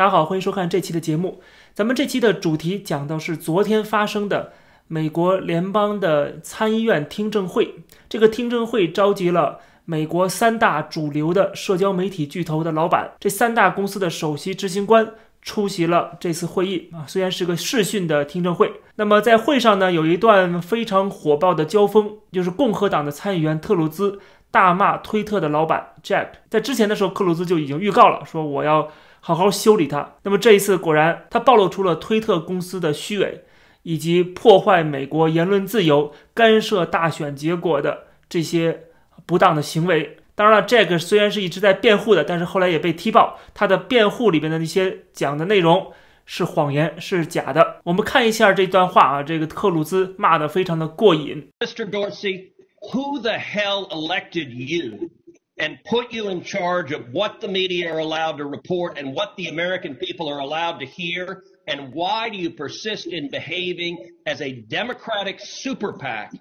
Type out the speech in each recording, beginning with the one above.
大家好，欢迎收看这期的节目。咱们这期的主题讲到是昨天发生的美国联邦的参议院听证会。这个听证会召集了美国三大主流的社交媒体巨头的老板，这三大公司的首席执行官出席了这次会议啊。虽然是个视讯的听证会，那么在会上呢，有一段非常火爆的交锋，就是共和党的参议员特鲁兹。大骂推特的老板 Jack，在之前的时候，克鲁兹就已经预告了，说我要好好修理他。那么这一次，果然他暴露出了推特公司的虚伪，以及破坏美国言论自由、干涉大选结果的这些不当的行为。当然了这个虽然是一直在辩护的，但是后来也被踢爆，他的辩护里边的那些讲的内容是谎言，是假的。我们看一下这段话啊，这个克鲁兹骂得非常的过瘾。Mr. Dorsey。who the hell elected you and put you in charge of what the media are allowed to report and what the American people are allowed to hear? And why do you persist in behaving as a Democratic super PAC,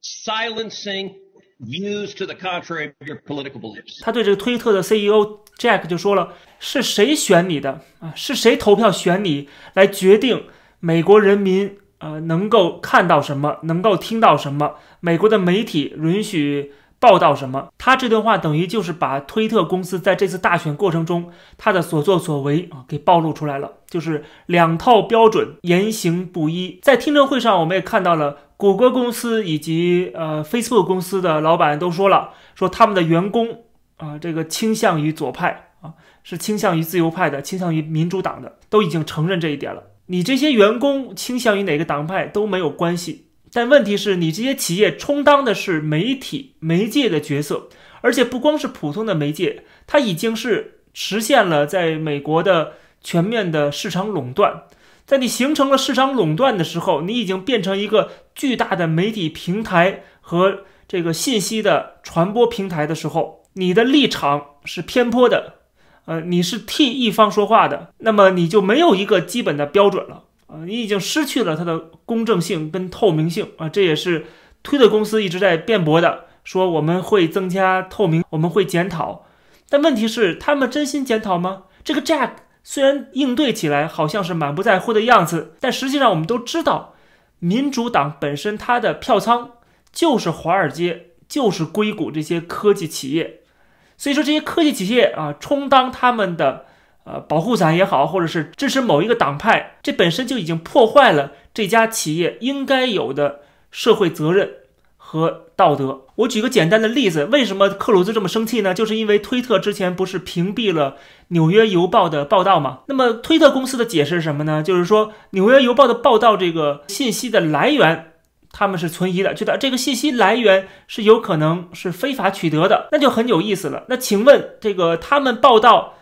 silencing views to the contrary of your political beliefs? 他对这个推特的 CEO Jack 就说了：“是谁选你的啊？是谁投票选你来决定美国人民呃，能够看到什么，能够听到什么？美国的媒体允许 报道什么？他这段话等于就是把推特公司在这次大选过程中他的所作所为啊给暴露出来了，就是两套标准言行不一。在听证会上，我们也看到了谷歌公司以及呃 Facebook 公司的老板都说了，说他们的员工啊这个倾向于左派啊，是倾向于自由派的，倾向于民主党的，都已经承认这一点了。你这些员工倾向于哪个党派都没有关系，但问题是你这些企业充当的是媒体媒介的角色，而且不光是普通的媒介，它已经是实现了在美国的全面的市场垄断。在你形成了市场垄断的时候，你已经变成一个巨大的媒体平台和这个信息的传播平台的时候，你的立场是偏颇的。呃，你是替一方说话的，那么你就没有一个基本的标准了啊！你已经失去了它的公正性跟透明性啊！这也是推特公司一直在辩驳的，说我们会增加透明，我们会检讨。但问题是，他们真心检讨吗？这个 Jack 虽然应对起来好像是满不在乎的样子，但实际上我们都知道，民主党本身它的票仓就是华尔街，就是硅谷这些科技企业。所以说，这些科技企业啊，充当他们的呃保护伞也好，或者是支持某一个党派，这本身就已经破坏了这家企业应该有的社会责任和道德。我举个简单的例子，为什么克鲁兹这么生气呢？就是因为推特之前不是屏蔽了《纽约邮报》的报道吗？那么推特公司的解释是什么呢？就是说，《纽约邮报》的报道这个信息的来源。他们是存疑的，觉得这个信息来源是有可能是非法取得的，那就很有意思了。那请问，这个他们报道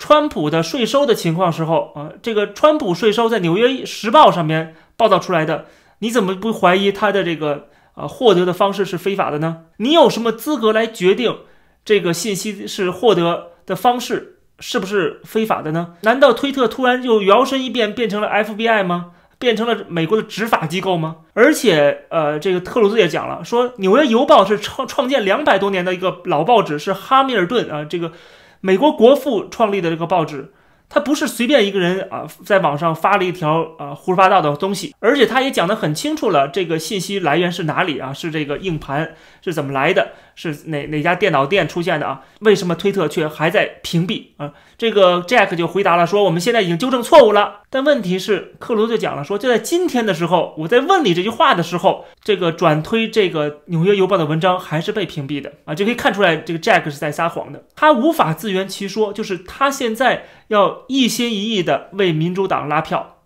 川普的税收的情况时候啊，这个川普税收在《纽约时报》上面报道出来的，你怎么不怀疑他的这个啊获得的方式是非法的呢？你有什么资格来决定这个信息是获得的方式是不是非法的呢？难道推特突然就摇身一变变成了 FBI 吗？变成了美国的执法机构吗？而且，呃，这个特鲁兹也讲了，说《纽约邮报》是创创建两百多年的一个老报纸，是哈密尔顿啊，这个美国国父创立的这个报纸。他不是随便一个人啊，在网上发了一条啊胡说八道的东西，而且他也讲得很清楚了，这个信息来源是哪里啊？是这个硬盘是怎么来的？是哪哪家电脑店出现的啊？为什么推特却还在屏蔽啊？这个 Jack 就回答了说，我们现在已经纠正错误了。但问题是，克鲁就讲了说，就在今天的时候，我在问你这句话的时候，这个转推这个纽约邮报的文章还是被屏蔽的啊，就可以看出来这个 Jack 是在撒谎的，他无法自圆其说，就是他现在要一心一意的为民主党拉票，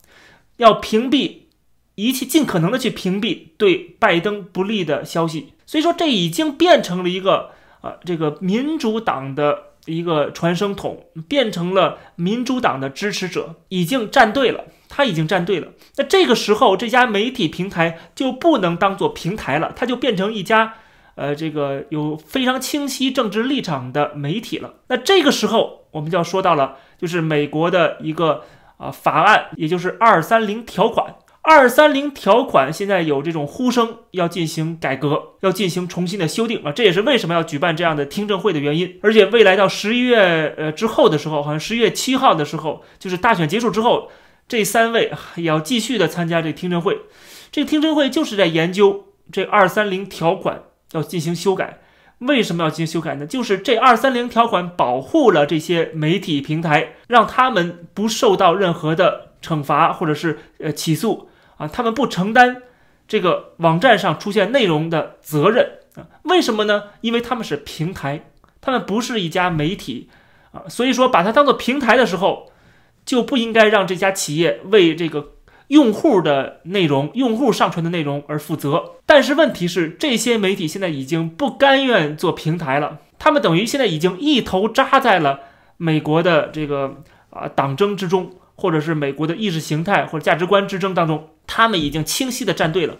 要屏蔽一切尽可能的去屏蔽对拜登不利的消息。所以说，这已经变成了一个啊，这个民主党的一个传声筒，变成了民主党的支持者，已经站队了。他已经站队了。那这个时候，这家媒体平台就不能当做平台了，它就变成一家呃，这个有非常清晰政治立场的媒体了。那这个时候，我们就要说到了，就是美国的一个啊法案，也就是二三零条款。二三零条款现在有这种呼声，要进行改革，要进行重新的修订啊，这也是为什么要举办这样的听证会的原因。而且未来到十一月呃之后的时候，好像十一月七号的时候，就是大选结束之后，这三位也要继续的参加这听证会。这个听证会就是在研究这二三零条款要进行修改。为什么要进行修改呢？就是这二三零条款保护了这些媒体平台，让他们不受到任何的惩罚或者是呃起诉。啊，他们不承担这个网站上出现内容的责任啊？为什么呢？因为他们是平台，他们不是一家媒体啊，所以说把它当做平台的时候，就不应该让这家企业为这个用户的内容、用户上传的内容而负责。但是问题是，这些媒体现在已经不甘愿做平台了，他们等于现在已经一头扎在了美国的这个啊党争之中，或者是美国的意识形态或者价值观之争当中。他们已经清晰的站队了，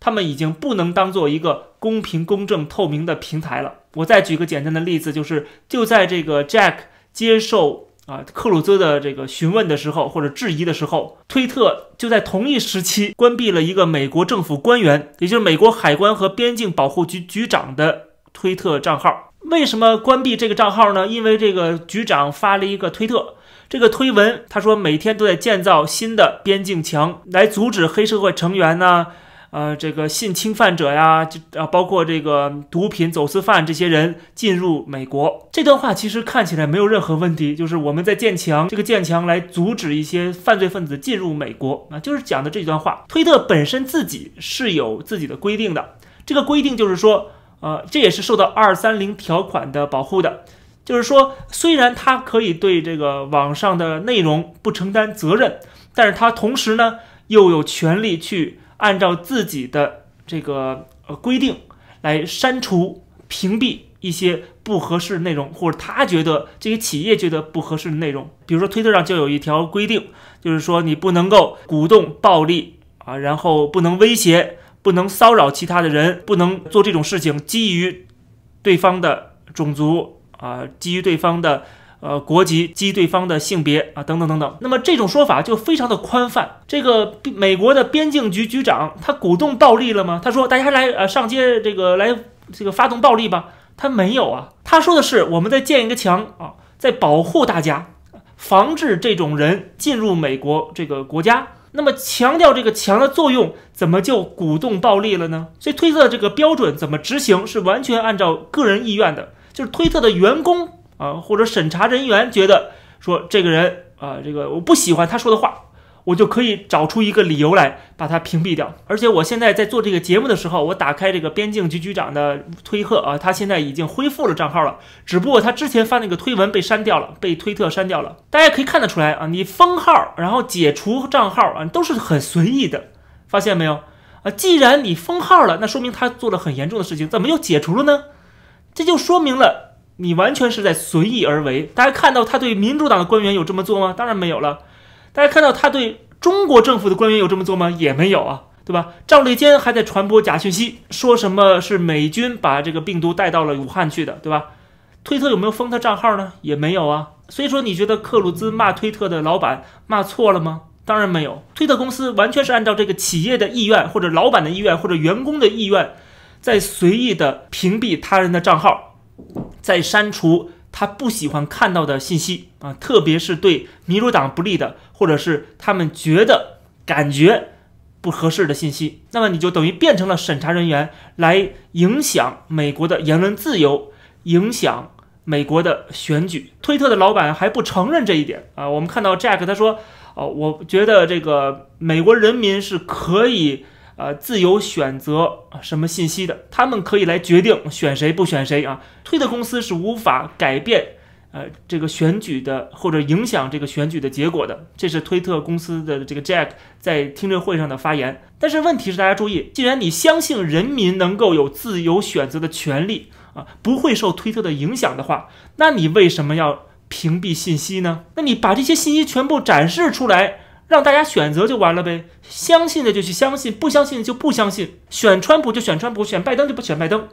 他们已经不能当做一个公平、公正、透明的平台了。我再举个简单的例子，就是就在这个 Jack 接受啊克鲁兹的这个询问的时候，或者质疑的时候，推特就在同一时期关闭了一个美国政府官员，也就是美国海关和边境保护局局长的推特账号。为什么关闭这个账号呢？因为这个局长发了一个推特。这个推文，他说每天都在建造新的边境墙，来阻止黑社会成员呢，呃，这个性侵犯者呀，就啊，包括这个毒品走私犯这些人进入美国。这段话其实看起来没有任何问题，就是我们在建墙，这个建墙来阻止一些犯罪分子进入美国啊，就是讲的这段话。推特本身自己是有自己的规定的，这个规定就是说，呃，这也是受到二三零条款的保护的。就是说，虽然他可以对这个网上的内容不承担责任，但是他同时呢又有权利去按照自己的这个呃规定来删除、屏蔽一些不合适的内容，或者他觉得这些企业觉得不合适的内容。比如说，推特上就有一条规定，就是说你不能够鼓动暴力啊，然后不能威胁、不能骚扰其他的人，不能做这种事情，基于对方的种族。啊，基于对方的呃国籍，基于对方的性别啊，等等等等。那么这种说法就非常的宽泛。这个美国的边境局局长他鼓动暴力了吗？他说大家来呃上街这个来这个发动暴力吧？他没有啊。他说的是我们在建一个墙啊，在保护大家，防止这种人进入美国这个国家。那么强调这个墙的作用，怎么就鼓动暴力了呢？所以推测这个标准怎么执行是完全按照个人意愿的。就是推特的员工啊，或者审查人员觉得说这个人啊，这个我不喜欢他说的话，我就可以找出一个理由来把他屏蔽掉。而且我现在在做这个节目的时候，我打开这个边境局局长的推特啊，他现在已经恢复了账号了，只不过他之前发那个推文被删掉了，被推特删掉了。大家可以看得出来啊，你封号然后解除账号啊，都是很随意的，发现没有啊？既然你封号了，那说明他做了很严重的事情，怎么又解除了呢？这就说明了你完全是在随意而为。大家看到他对民主党的官员有这么做吗？当然没有了。大家看到他对中国政府的官员有这么做吗？也没有啊，对吧？赵立坚还在传播假讯息，说什么是美军把这个病毒带到了武汉去的，对吧？推特有没有封他账号呢？也没有啊。所以说，你觉得克鲁兹骂推特的老板骂错了吗？当然没有。推特公司完全是按照这个企业的意愿，或者老板的意愿，或者员工的意愿。在随意的屏蔽他人的账号，在删除他不喜欢看到的信息啊，特别是对民主党不利的，或者是他们觉得感觉不合适的信息，那么你就等于变成了审查人员，来影响美国的言论自由，影响美国的选举。推特的老板还不承认这一点啊。我们看到 Jack 他说：“哦，我觉得这个美国人民是可以。”呃，自由选择什么信息的，他们可以来决定选谁不选谁啊。推特公司是无法改变呃这个选举的或者影响这个选举的结果的。这是推特公司的这个 Jack 在听证会上的发言。但是问题是，大家注意，既然你相信人民能够有自由选择的权利啊，不会受推特的影响的话，那你为什么要屏蔽信息呢？那你把这些信息全部展示出来。让大家选择就完了呗，相信的就去相信，不相信就不相信。选川普就选川普，选拜登就不选拜登。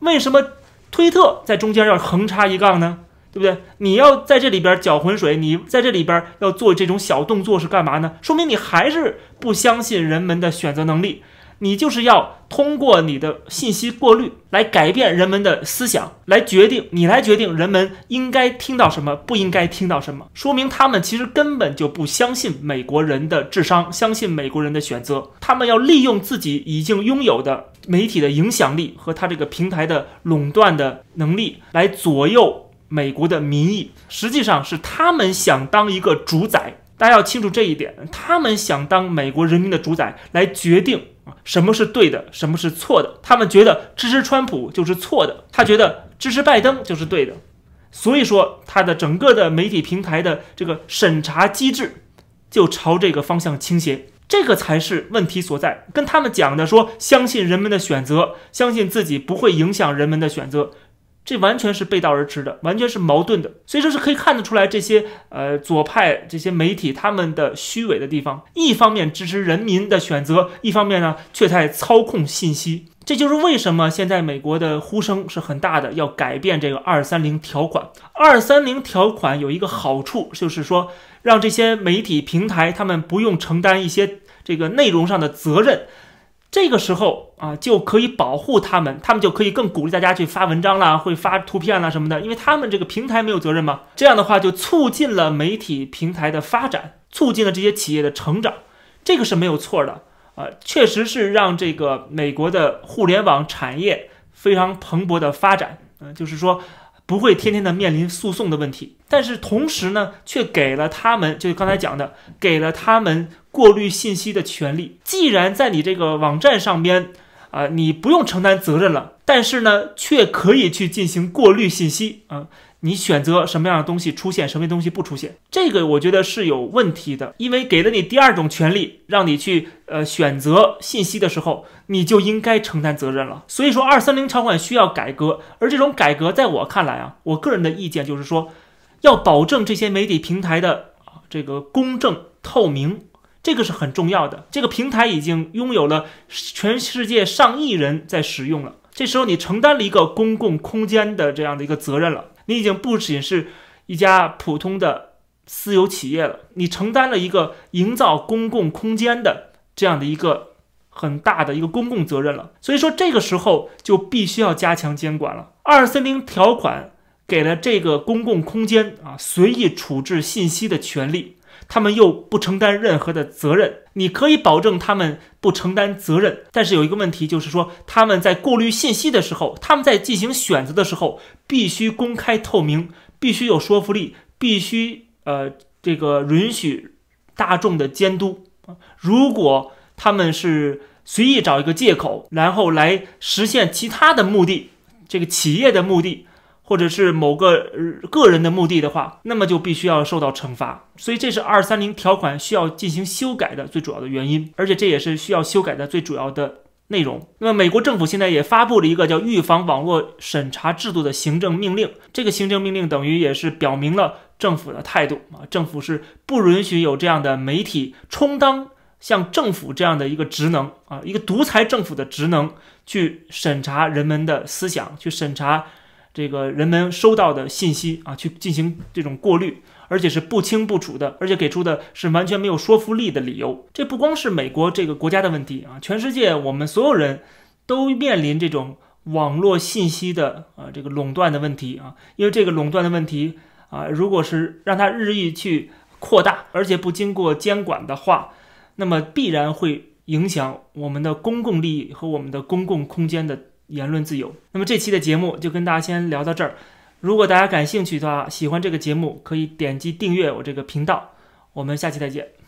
为什么推特在中间要横插一杠呢？对不对？你要在这里边搅浑水，你在这里边要做这种小动作是干嘛呢？说明你还是不相信人们的选择能力。你就是要通过你的信息过滤来改变人们的思想，来决定你来决定人们应该听到什么，不应该听到什么。说明他们其实根本就不相信美国人的智商，相信美国人的选择。他们要利用自己已经拥有的媒体的影响力和他这个平台的垄断的能力来左右美国的民意。实际上是他们想当一个主宰。大家要清楚这一点，他们想当美国人民的主宰，来决定啊什么是对的，什么是错的。他们觉得支持川普就是错的，他觉得支持拜登就是对的。所以说，他的整个的媒体平台的这个审查机制就朝这个方向倾斜，这个才是问题所在。跟他们讲的说相信人们的选择，相信自己不会影响人们的选择。这完全是背道而驰的，完全是矛盾的，所以说是可以看得出来这些呃左派这些媒体他们的虚伪的地方。一方面支持人民的选择，一方面呢却在操控信息。这就是为什么现在美国的呼声是很大的，要改变这个二三零条款。二三零条款有一个好处，就是说让这些媒体平台他们不用承担一些这个内容上的责任。这个时候啊，就可以保护他们，他们就可以更鼓励大家去发文章啦，会发图片啦什么的，因为他们这个平台没有责任嘛。这样的话，就促进了媒体平台的发展，促进了这些企业的成长，这个是没有错的啊，确实是让这个美国的互联网产业非常蓬勃的发展，嗯，就是说。不会天天的面临诉讼的问题，但是同时呢，却给了他们，就是刚才讲的，给了他们过滤信息的权利。既然在你这个网站上边，啊，你不用承担责任了，但是呢，却可以去进行过滤信息啊。你选择什么样的东西出现，什么东西不出现，这个我觉得是有问题的，因为给了你第二种权利，让你去呃选择信息的时候，你就应该承担责任了。所以说，二三零条款需要改革，而这种改革在我看来啊，我个人的意见就是说，要保证这些媒体平台的这个公正透明，这个是很重要的。这个平台已经拥有了全世界上亿人在使用了，这时候你承担了一个公共空间的这样的一个责任了。你已经不仅是一家普通的私有企业了，你承担了一个营造公共空间的这样的一个很大的一个公共责任了。所以说，这个时候就必须要加强监管了。二三零条款给了这个公共空间啊随意处置信息的权利。他们又不承担任何的责任，你可以保证他们不承担责任，但是有一个问题，就是说他们在过滤信息的时候，他们在进行选择的时候，必须公开透明，必须有说服力，必须呃这个允许大众的监督如果他们是随意找一个借口，然后来实现其他的目的，这个企业的目的。或者是某个个人的目的的话，那么就必须要受到惩罚。所以这是二三零条款需要进行修改的最主要的原因，而且这也是需要修改的最主要的内容。那么美国政府现在也发布了一个叫《预防网络审查制度的行政命令》，这个行政命令等于也是表明了政府的态度啊，政府是不允许有这样的媒体充当像政府这样的一个职能啊，一个独裁政府的职能去审查人们的思想，去审查。这个人们收到的信息啊，去进行这种过滤，而且是不清不楚的，而且给出的是完全没有说服力的理由。这不光是美国这个国家的问题啊，全世界我们所有人都面临这种网络信息的啊这个垄断的问题啊。因为这个垄断的问题啊，如果是让它日益去扩大，而且不经过监管的话，那么必然会影响我们的公共利益和我们的公共空间的。言论自由。那么这期的节目就跟大家先聊到这儿。如果大家感兴趣的话，喜欢这个节目，可以点击订阅我这个频道。我们下期再见。